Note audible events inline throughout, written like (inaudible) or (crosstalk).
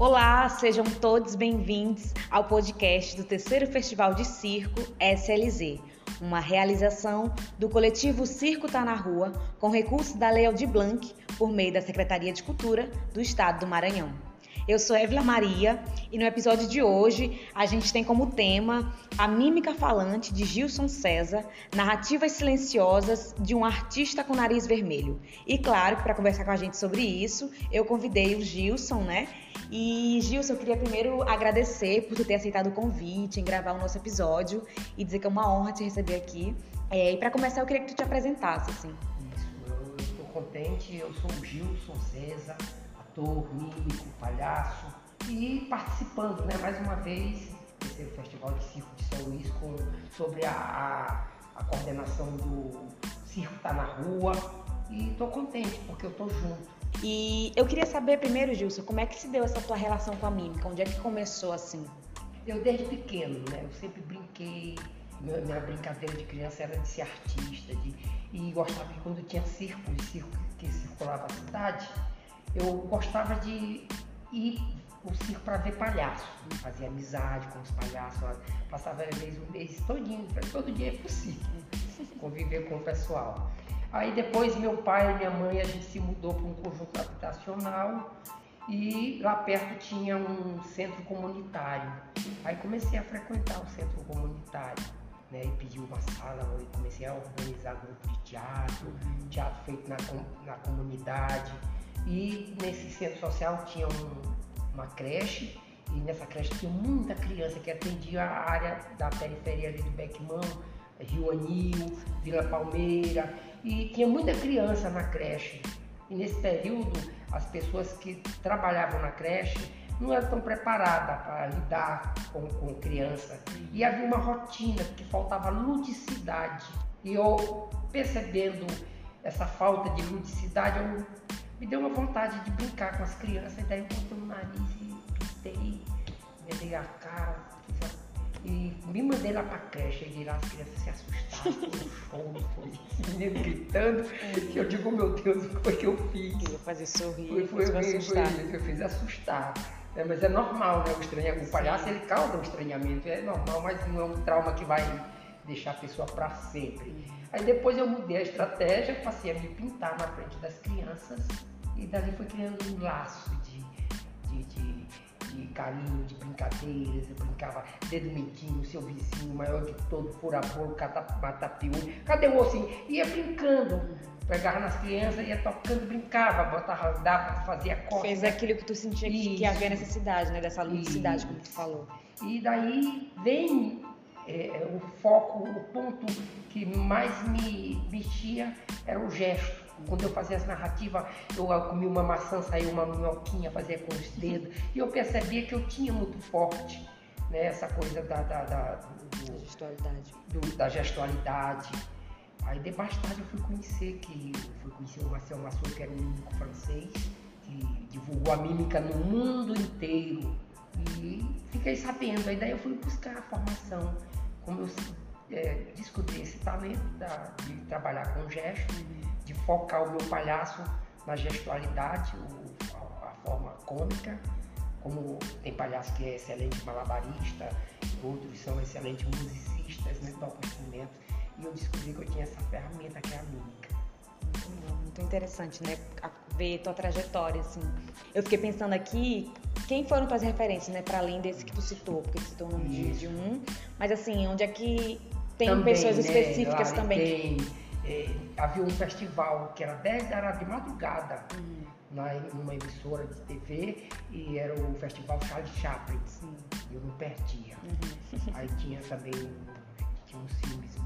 Olá, sejam todos bem-vindos ao podcast do terceiro Festival de Circo SLZ, uma realização do coletivo Circo Tá na Rua, com recursos da Lei Aldir Blanc, por meio da Secretaria de Cultura do Estado do Maranhão. Eu sou Evla Maria e no episódio de hoje a gente tem como tema a mímica falante de Gilson César, narrativas silenciosas de um artista com nariz vermelho. E claro que para conversar com a gente sobre isso, eu convidei o Gilson, né? E Gilson, eu queria primeiro agradecer por ter aceitado o convite em gravar o nosso episódio e dizer que é uma honra te receber aqui. É, e para começar, eu queria que tu te apresentasse, assim. Isso, eu estou contente, eu sou o Gilson César ator, mímico, palhaço e participando, né, mais uma vez, desse Festival de Circo de São Luís com, sobre a, a, a coordenação do Circo Tá na Rua e estou contente porque eu estou junto. E eu queria saber primeiro, Gilson, como é que se deu essa tua relação com a mímica? Onde é que começou assim? Eu desde pequeno, né? Eu sempre brinquei, minha, minha brincadeira de criança era de ser artista, de, e gostava que quando tinha circo, circo que circulava a cidade, eu gostava de ir o circo para ver palhaço, fazia amizade com os palhaços, passava mês, um mês todinho, todo dia é possível conviver com o pessoal. Aí depois meu pai e minha mãe, a gente se mudou para um conjunto habitacional e lá perto tinha um centro comunitário. Aí comecei a frequentar o centro comunitário. Né, e pedi uma sala, e comecei a organizar grupo de teatro, teatro feito na, na comunidade. E nesse centro social tinha um, uma creche, e nessa creche tinha muita criança que atendia a área da periferia ali do Beckman, Rio Anil, Vila Palmeira, e tinha muita criança na creche. E nesse período, as pessoas que trabalhavam na creche não eram tão preparadas para lidar com, com criança. E havia uma rotina que faltava ludicidade. E eu, percebendo essa falta de ludicidade, eu me deu uma vontade de brincar com as crianças, e daí eu botei o nariz e pintei, dei a cara, e me mandei lá pra creche, e lá as crianças se assustaram, com show, menino gritando, que eu digo, meu Deus, o que foi que eu fiz? Eu fazer sorrir, foi, foi, foi, assustar. Foi, eu fiz assustar. É, mas é normal, né? O, estranha, o palhaço ele causa um estranhamento, é normal, mas não é um trauma que vai deixar a pessoa para sempre. Aí depois eu mudei a estratégia, passei a me pintar na frente das crianças e dali foi criando um laço de, de, de, de carinho, de brincadeiras. Eu brincava dedo medinho, seu vizinho, maior de todo, fura-bolo, matapiúna. Cadê o ossinho? Ia brincando. Pegava nas crianças, ia tocando, brincava, botava, dava, fazia corte. Fez aquilo que tu sentia que, que havia necessidade, né? Dessa ludicidade, como tu falou. E daí vem é, é, o foco, o ponto que mais me mexia era o gesto. Quando eu fazia as narrativas, eu comia uma maçã, saía uma minhoquinha, fazia com os dedos, e eu percebia que eu tinha muito forte né, essa coisa da, da, da, do, gestualidade. Do, da gestualidade. Aí de mais tarde eu fui conhecer que fui conhecer o Marcel Massot, que era um mímico francês, que divulgou a mímica no mundo inteiro. E fiquei sabendo, aí daí eu fui buscar a formação como eu é, descobri esse talento da, de trabalhar com gesto, de focar o meu palhaço na gestualidade, o, a, a, forma cômica, como tem palhaço que é excelente malabarista, outros são excelentes musicistas, né, tocam instrumentos, e eu descobri que eu tinha essa ferramenta que é a mímica. Muito, muito interessante, né? Ver tua trajetória, assim. Eu fiquei pensando aqui quem foram tuas referências, né, para além desse que tu citou, porque tu citou o nome de, de, um, mas assim, onde é que tem também, pessoas né, específicas também? Tem, é, havia um festival que era 10 da de madrugada, hum. na, numa emissora de TV, e era o festival Charles Chaplin. Sim. Eu não perdia. Uhum. Aí tinha também tinha uns filmes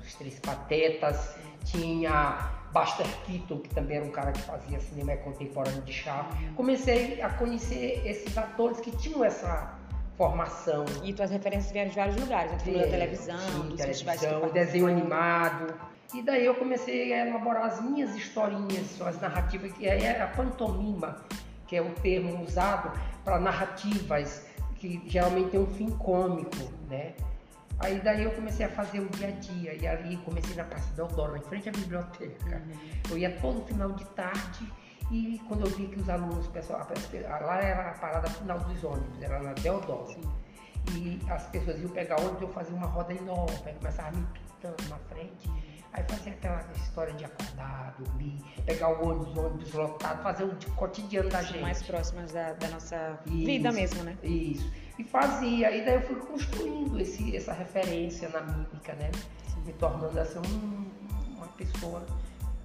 os Três Patetas, tinha Buster Keaton, que também era um cara que fazia cinema contemporâneo de chá. Comecei a conhecer esses atores que tinham essa formação. E tuas referências vieram de vários lugares, né? da televisão, sim, dos televisão, desenho animado. E daí eu comecei a elaborar as minhas historinhas, as narrativas, que é a pantomima, que é o termo usado para narrativas que geralmente tem um fim cômico, né? Aí daí eu comecei a fazer o dia a dia. E ali comecei na Praça Deodoro, em frente à biblioteca. Uhum. Eu ia todo final de tarde E quando eu vi que os alunos, pessoal, lá era a parada final dos ônibus, era na Deodoro. E as pessoas iam pegar ônibus, eu fazia uma roda enorme, começava me pitando na frente. Aí fazia aquela história de acordar, dormir, pegar o ônibus, o ônibus lotado, fazer o cotidiano da gente. Mais próximas da, da nossa isso, vida mesmo, né? Isso. E fazia, e daí eu fui construindo esse, essa referência na mímica, né? Me tornando assim um, uma pessoa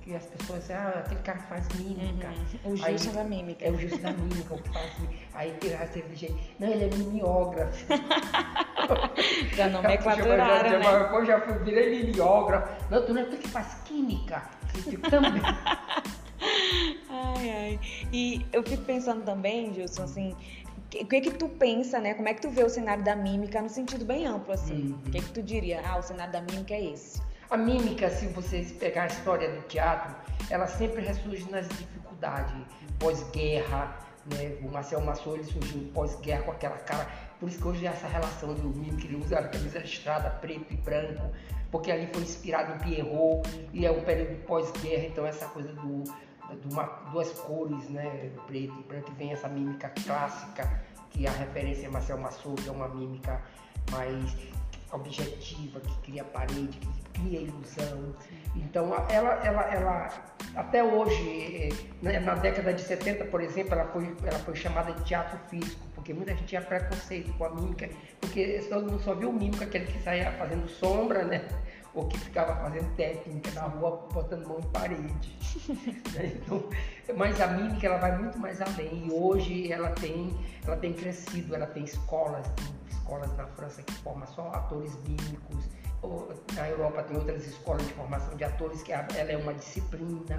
que as pessoas dizem, ah, aquele cara faz mímica. Uhum. O Gilson da mímica. É o Gilson da mímica, o que faz Aí teve gente, não, ele é mimeógrafo. (laughs) já nomenclaturaram, já, já, né? Pô, já fui, virei mimeógrafo. Não, tu não é tu que faz química. Eu também. (laughs) ai, ai. E eu fico pensando também, Gilson, assim, o que que tu pensa, né? Como é que tu vê o cenário da mímica no sentido bem amplo, assim? Uhum. O que que tu diria? Ah, o cenário da mímica é esse. A mímica, se vocês pegar a história do teatro, ela sempre ressurge nas dificuldades, pós-guerra, né? O Marcel Massou ele surgiu pós-guerra com aquela cara. Por isso que hoje é essa relação do mimo que ele usa a camisa estrada preto e branco, porque ali foi inspirado em Pierrot e é um período pós-guerra, então essa coisa do, uma, duas cores, né? Preto e branco, vem essa mímica clássica, que a referência é Marcel Massou, que é uma mímica mais objetiva, que cria parede, que cria ilusão. Então, ela, ela, ela até hoje, né, na década de 70, por exemplo, ela foi, ela foi chamada de teatro físico, porque muita gente tinha preconceito com a mímica, porque todo mundo só viu mímica, aquele que saía fazendo sombra, né? Ou que ficava fazendo técnica na rua, botando mão em parede. (laughs) Né, então, mas a mímica ela vai muito mais além. E hoje ela tem, ela tem crescido, ela tem escolas, tem escolas na França que formam só atores mímicos na Europa tem outras escolas de formação de atores que ela é uma disciplina.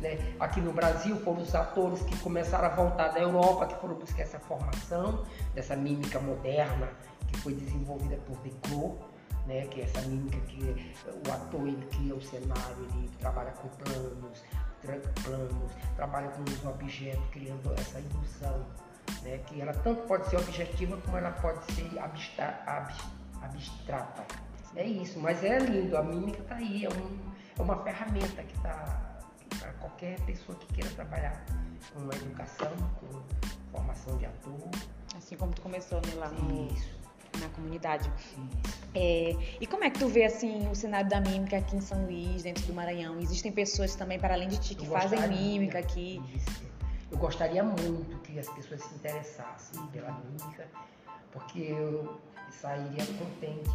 Né? Aqui no Brasil foram os atores que começaram a voltar da Europa, que foram buscar essa formação dessa mímica moderna que foi desenvolvida por Declos, né? que é essa mímica que o ator ele cria o cenário, ele trabalha com planos, planos, trabalha com os objetos, criando essa ilusão. Né? Que ela tanto pode ser objetiva como ela pode ser abstrata. É isso, mas é lindo, a mímica está aí, é, um, é, uma ferramenta que está para qualquer pessoa que queira trabalhar com educação, com formação de ator. Assim como tu começou né, lá no, na comunidade. É, e como é que tu vê assim o cenário da mímica aqui em São Luís, dentro do Maranhão? Existem pessoas também, para além de ti, que fazem mímica aqui? Isso. Eu gostaria muito que as pessoas se interessassem pela mímica, porque eu sairia contente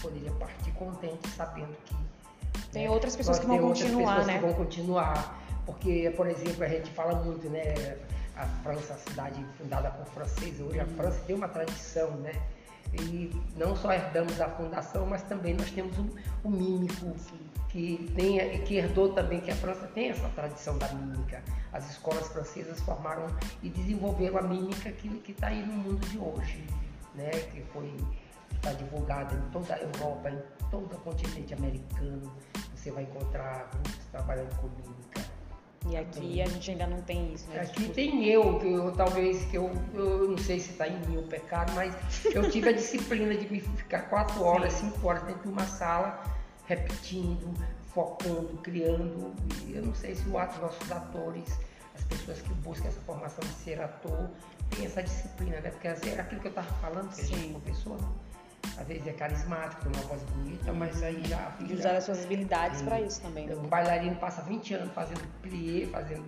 poderia partir contente sabendo que tem né, outras pessoas que vão continuar, né? Que vão continuar, porque por exemplo a gente fala muito, né? A França, a cidade fundada por franceses, hoje a uhum. França tem uma tradição, né? E não só herdamos a fundação, mas também nós temos o, o mímico que tem que herdou também que a França tem essa tradição da mímica. As escolas francesas formaram e desenvolveram a mímica que está aí no mundo de hoje, né? Que foi está divulgada em toda a Europa, em todo o continente americano. Você vai encontrar grupos trabalhando com mímica. E aqui a gente ainda não tem isso, né? Aqui tipo... tem eu, que eu talvez que eu, eu não sei se está em mim o pecado, mas eu tive a disciplina de me ficar quatro horas, Sim. cinco horas dentro de uma sala, repetindo, focando, criando. E eu não sei se o ato nossos atores, as pessoas que buscam essa formação de ser ator, tem essa disciplina, né? Porque é aquilo que eu estava falando, que Sim. a gente professor, né? Às vezes é carismático, tem uma voz bonita, mas aí já. E usar as suas habilidades para isso também. Né? Um bailarino passa 20 anos fazendo plié, fazendo.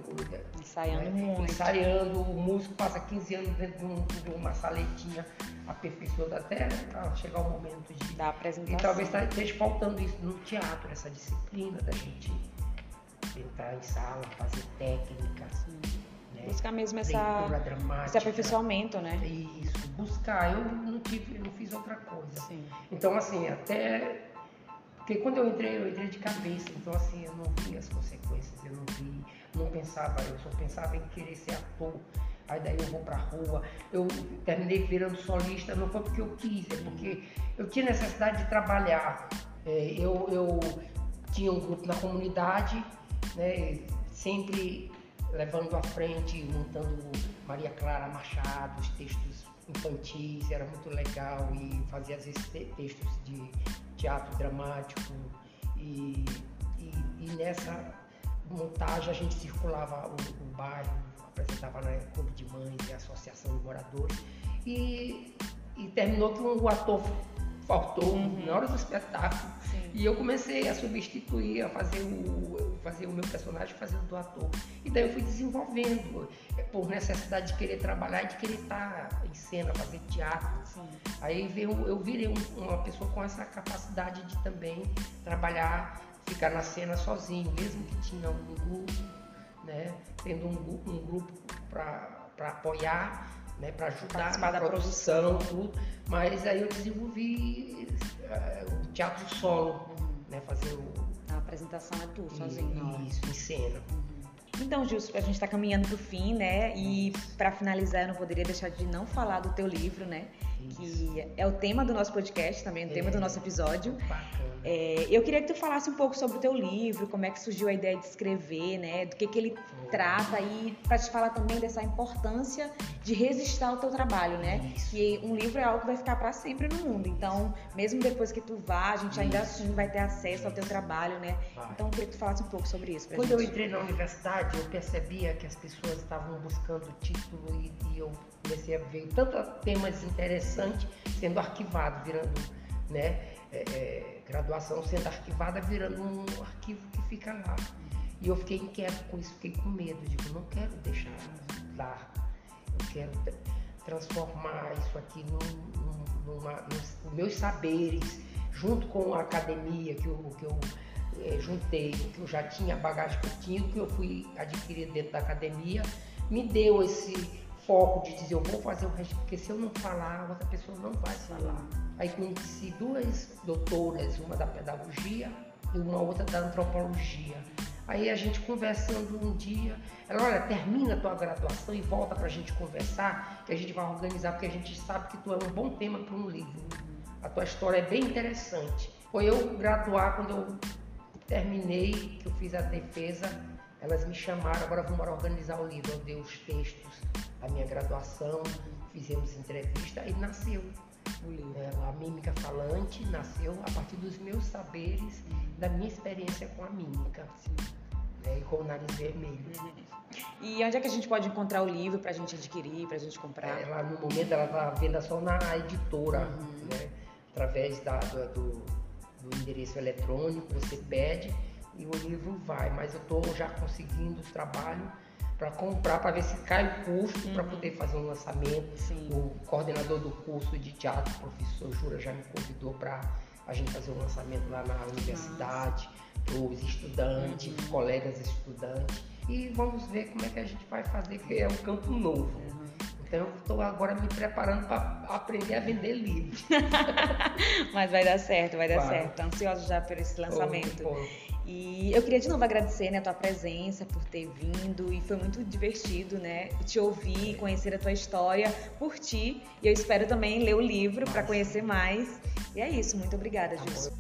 Ensaiando né? muito. Ensaiando, o músico passa 15 anos dentro de, um, uma saletinha aperfeiçoada até para chegar o momento de. Da apresentação. E talvez tá, esteja faltando isso no teatro, essa disciplina da gente entrar em sala, fazer técnicas. Né? Buscar mesmo essa, esse aperfeiçoamento, né? Isso, buscar. Eu não tive, eu não fiz outra coisa. Sim. Então, assim, até. Porque quando eu entrei, eu entrei de cabeça, então assim, eu não vi as consequências, eu não vi, não pensava, eu só pensava em querer ser ator. Aí daí eu vou pra rua, eu terminei virando solista, não foi porque eu quis, é porque eu tinha necessidade de trabalhar. É, eu, eu tinha um grupo na comunidade, né, sempre levando à frente, montando Maria Clara Machado, os textos infantis, era muito legal e fazia às vezes textos de teatro dramático e, e, e nessa montagem, a gente circulava o, o bairro, apresentava na Clube de Mães e Associação de Moradores. E, e terminou que o ator faltou uhum. na hora do espetáculo. Sim. E eu comecei a substituir, a fazer o, fazer o meu personagem fazendo do ator. E daí eu fui desenvolvendo, é, por necessidade de querer trabalhar e de querer estar em cena, fazer teatro. Sim. Aí veio, eu virei um, uma pessoa com essa capacidade de também trabalhar, ficar na cena sozinho, mesmo que tinha um grupo, né? tendo um, um grupo para apoiar né, para ajudar na da produção, tudo. Mas aí eu desenvolvi uh, o teatro solo, uhum. né, fazer o... A apresentação é tu, sozinho. Isso, em cena. Uhum. Então, Gilson, a gente está caminhando para o fim, né? E para finalizar, eu não poderia deixar de não falar do teu livro, né? Que é o tema do nosso podcast, também o é. tema do nosso episódio. É, eu queria que tu falasse um pouco sobre o teu livro, como é que surgiu a ideia de escrever, né? Do que, que ele trata e para te falar também dessa importância de registrar o teu trabalho, né? Isso. Que um livro é algo que vai ficar para sempre no mundo. Então, mesmo depois que tu vá, a gente ainda isso. assim vai ter acesso ao teu trabalho, né? Vai. Então, eu queria que tu falasse um pouco sobre isso. Quando gente. eu entrei na universidade, eu percebia que as pessoas estavam buscando título e, e eu comecei a ver tantos temas interessantes sendo arquivados, virando, né? É, é, graduação sendo arquivada, virando um arquivo que fica lá. E eu fiquei inquieto com isso, fiquei com medo, digo, não quero deixar lá, eu quero transformar isso aqui num, numa, nos meus saberes, junto com a academia que eu, que eu é, juntei, que eu já tinha, bagagem que eu tinha, que eu fui adquirir dentro da academia, me deu esse foco de dizer, eu vou fazer o resto, porque se eu não falar, outra pessoa não vai falar. Aí conheci duas doutoras, uma da pedagogia e uma outra da antropologia. Aí a gente conversando um dia, ela, olha, termina a tua graduação e volta para a gente conversar, que a gente vai organizar, porque a gente sabe que tu é um bom tema para um livro. A tua história é bem interessante. Foi eu graduar, quando eu terminei, que eu fiz a defesa, elas me chamaram, agora vamos organizar o livro. Eu dei os textos da minha graduação, fizemos entrevista e nasceu é, a mímica falante nasceu a partir dos meus saberes, da minha experiência com a mímica. Né, e com o nariz vermelho. E onde é que a gente pode encontrar o livro para a gente adquirir, para a gente comprar? É, no momento ela está venda só na editora, uhum. né? através da, do, do, endereço eletrônico, você pede e o livro vai. Mas eu estou já conseguindo trabalho para comprar, para ver se cai o custo, uhum. para poder fazer um lançamento. Sim. O coordenador do curso de teatro, o professor Jura, já me convidou para a gente fazer um lançamento lá na universidade, para os estudantes, uhum. colegas estudantes. E vamos ver como é que a gente vai fazer, que é um campo novo. Estou agora me preparando para aprender a vender livros. (laughs) Mas vai dar certo, vai dar vai. certo. Ansiosa já por esse lançamento. E eu queria de novo agradecer né, a tua presença por ter vindo e foi muito divertido, né? Te ouvir, conhecer a tua história por ti. E eu espero também ler o livro para conhecer mais. E é isso, muito obrigada, Gilson.